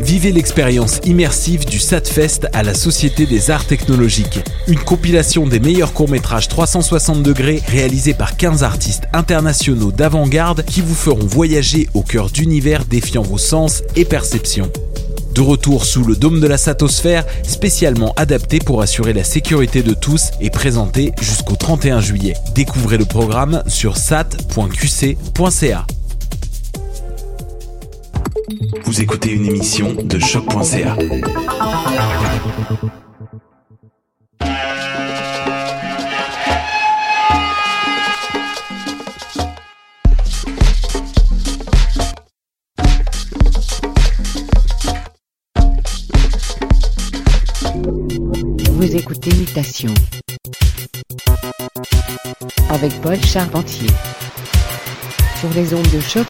Vivez l'expérience immersive du SATFest à la Société des Arts Technologiques. Une compilation des meilleurs courts-métrages 360 degrés réalisés par 15 artistes internationaux d'avant-garde qui vous feront voyager au cœur d'univers défiant vos sens et perceptions. De retour sous le dôme de la Satosphère, spécialement adapté pour assurer la sécurité de tous et présenté jusqu'au 31 juillet. Découvrez le programme sur sat.qc.ca. Vous écoutez une émission de choc.ca. Vous écoutez Mutation. Avec Paul Charpentier. Sur les ondes de choc.